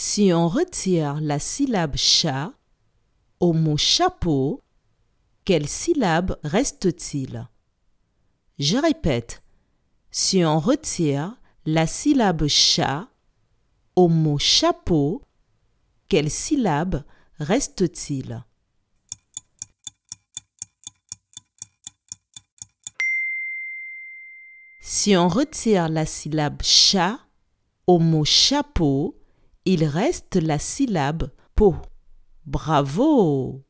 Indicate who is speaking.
Speaker 1: Si on retire la syllabe chat au mot chapeau, quelle syllabe reste-t-il? Je répète, si on retire la syllabe chat au mot chapeau, quelle syllabe reste-t-il? Si on retire la syllabe chat au mot chapeau, il reste la syllabe peau. Bravo